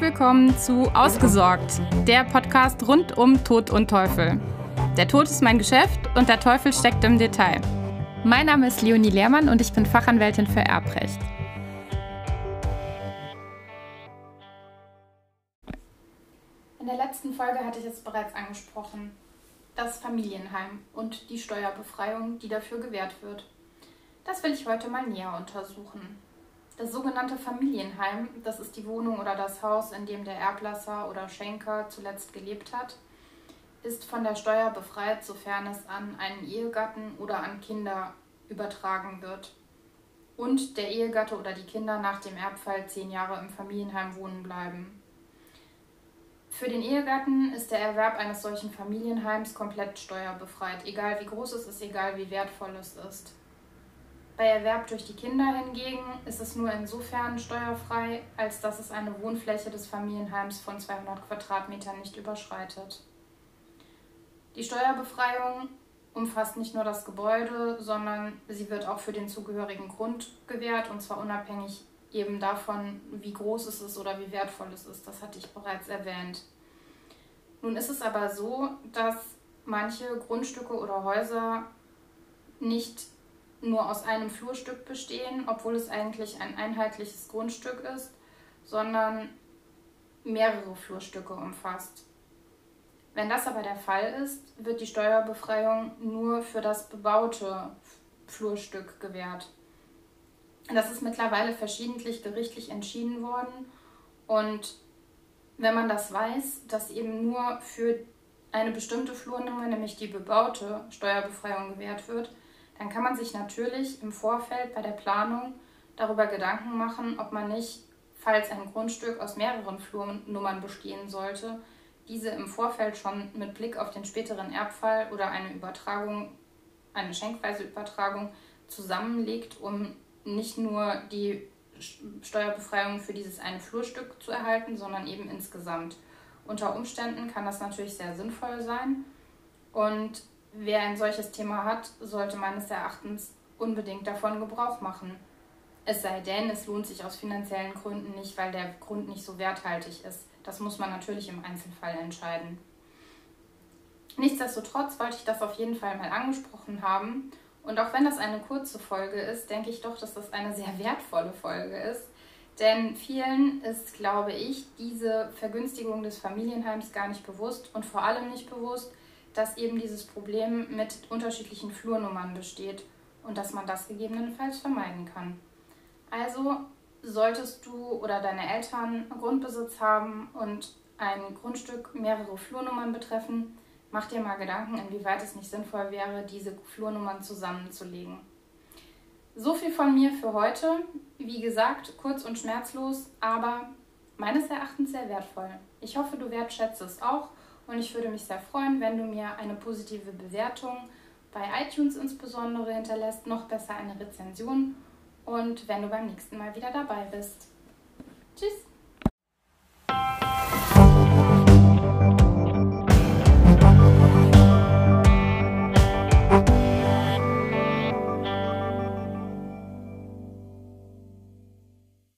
Willkommen zu Ausgesorgt, der Podcast rund um Tod und Teufel. Der Tod ist mein Geschäft und der Teufel steckt im Detail. Mein Name ist Leonie Lehrmann und ich bin Fachanwältin für Erbrecht. In der letzten Folge hatte ich es bereits angesprochen. Das Familienheim und die Steuerbefreiung, die dafür gewährt wird. Das will ich heute mal näher untersuchen. Das sogenannte Familienheim, das ist die Wohnung oder das Haus, in dem der Erblasser oder Schenker zuletzt gelebt hat, ist von der Steuer befreit, sofern es an einen Ehegatten oder an Kinder übertragen wird und der Ehegatte oder die Kinder nach dem Erbfall zehn Jahre im Familienheim wohnen bleiben. Für den Ehegatten ist der Erwerb eines solchen Familienheims komplett steuerbefreit, egal wie groß es ist, egal wie wertvoll es ist. Bei Erwerb durch die Kinder hingegen ist es nur insofern steuerfrei, als dass es eine Wohnfläche des Familienheims von 200 Quadratmetern nicht überschreitet. Die Steuerbefreiung umfasst nicht nur das Gebäude, sondern sie wird auch für den zugehörigen Grund gewährt und zwar unabhängig eben davon, wie groß es ist oder wie wertvoll es ist. Das hatte ich bereits erwähnt. Nun ist es aber so, dass manche Grundstücke oder Häuser nicht nur aus einem Flurstück bestehen, obwohl es eigentlich ein einheitliches Grundstück ist, sondern mehrere Flurstücke umfasst. Wenn das aber der Fall ist, wird die Steuerbefreiung nur für das bebaute Flurstück gewährt. Das ist mittlerweile verschiedentlich gerichtlich entschieden worden und wenn man das weiß, dass eben nur für eine bestimmte Flurnummer, nämlich die bebaute Steuerbefreiung gewährt wird, dann kann man sich natürlich im Vorfeld bei der Planung darüber Gedanken machen, ob man nicht, falls ein Grundstück aus mehreren Flurnummern bestehen sollte, diese im Vorfeld schon mit Blick auf den späteren Erbfall oder eine Übertragung, eine schenkweise Übertragung zusammenlegt, um nicht nur die Steuerbefreiung für dieses eine Flurstück zu erhalten, sondern eben insgesamt. Unter Umständen kann das natürlich sehr sinnvoll sein und wer ein solches Thema hat, sollte meines Erachtens unbedingt davon Gebrauch machen. Es sei denn, es lohnt sich aus finanziellen Gründen nicht, weil der Grund nicht so werthaltig ist. Das muss man natürlich im Einzelfall entscheiden. Nichtsdestotrotz wollte ich das auf jeden Fall mal angesprochen haben. Und auch wenn das eine kurze Folge ist, denke ich doch, dass das eine sehr wertvolle Folge ist. Denn vielen ist, glaube ich, diese Vergünstigung des Familienheims gar nicht bewusst und vor allem nicht bewusst, dass eben dieses Problem mit unterschiedlichen Flurnummern besteht und dass man das gegebenenfalls vermeiden kann. Also solltest du oder deine Eltern Grundbesitz haben und ein Grundstück mehrere Flurnummern betreffen, mach dir mal Gedanken, inwieweit es nicht sinnvoll wäre, diese Flurnummern zusammenzulegen. So viel von mir für heute. Wie gesagt, kurz und schmerzlos, aber meines Erachtens sehr wertvoll. Ich hoffe, du wertschätzt es auch und ich würde mich sehr freuen, wenn du mir eine positive Bewertung bei iTunes insbesondere hinterlässt, noch besser eine Rezension und wenn du beim nächsten Mal wieder dabei bist. Tschüss!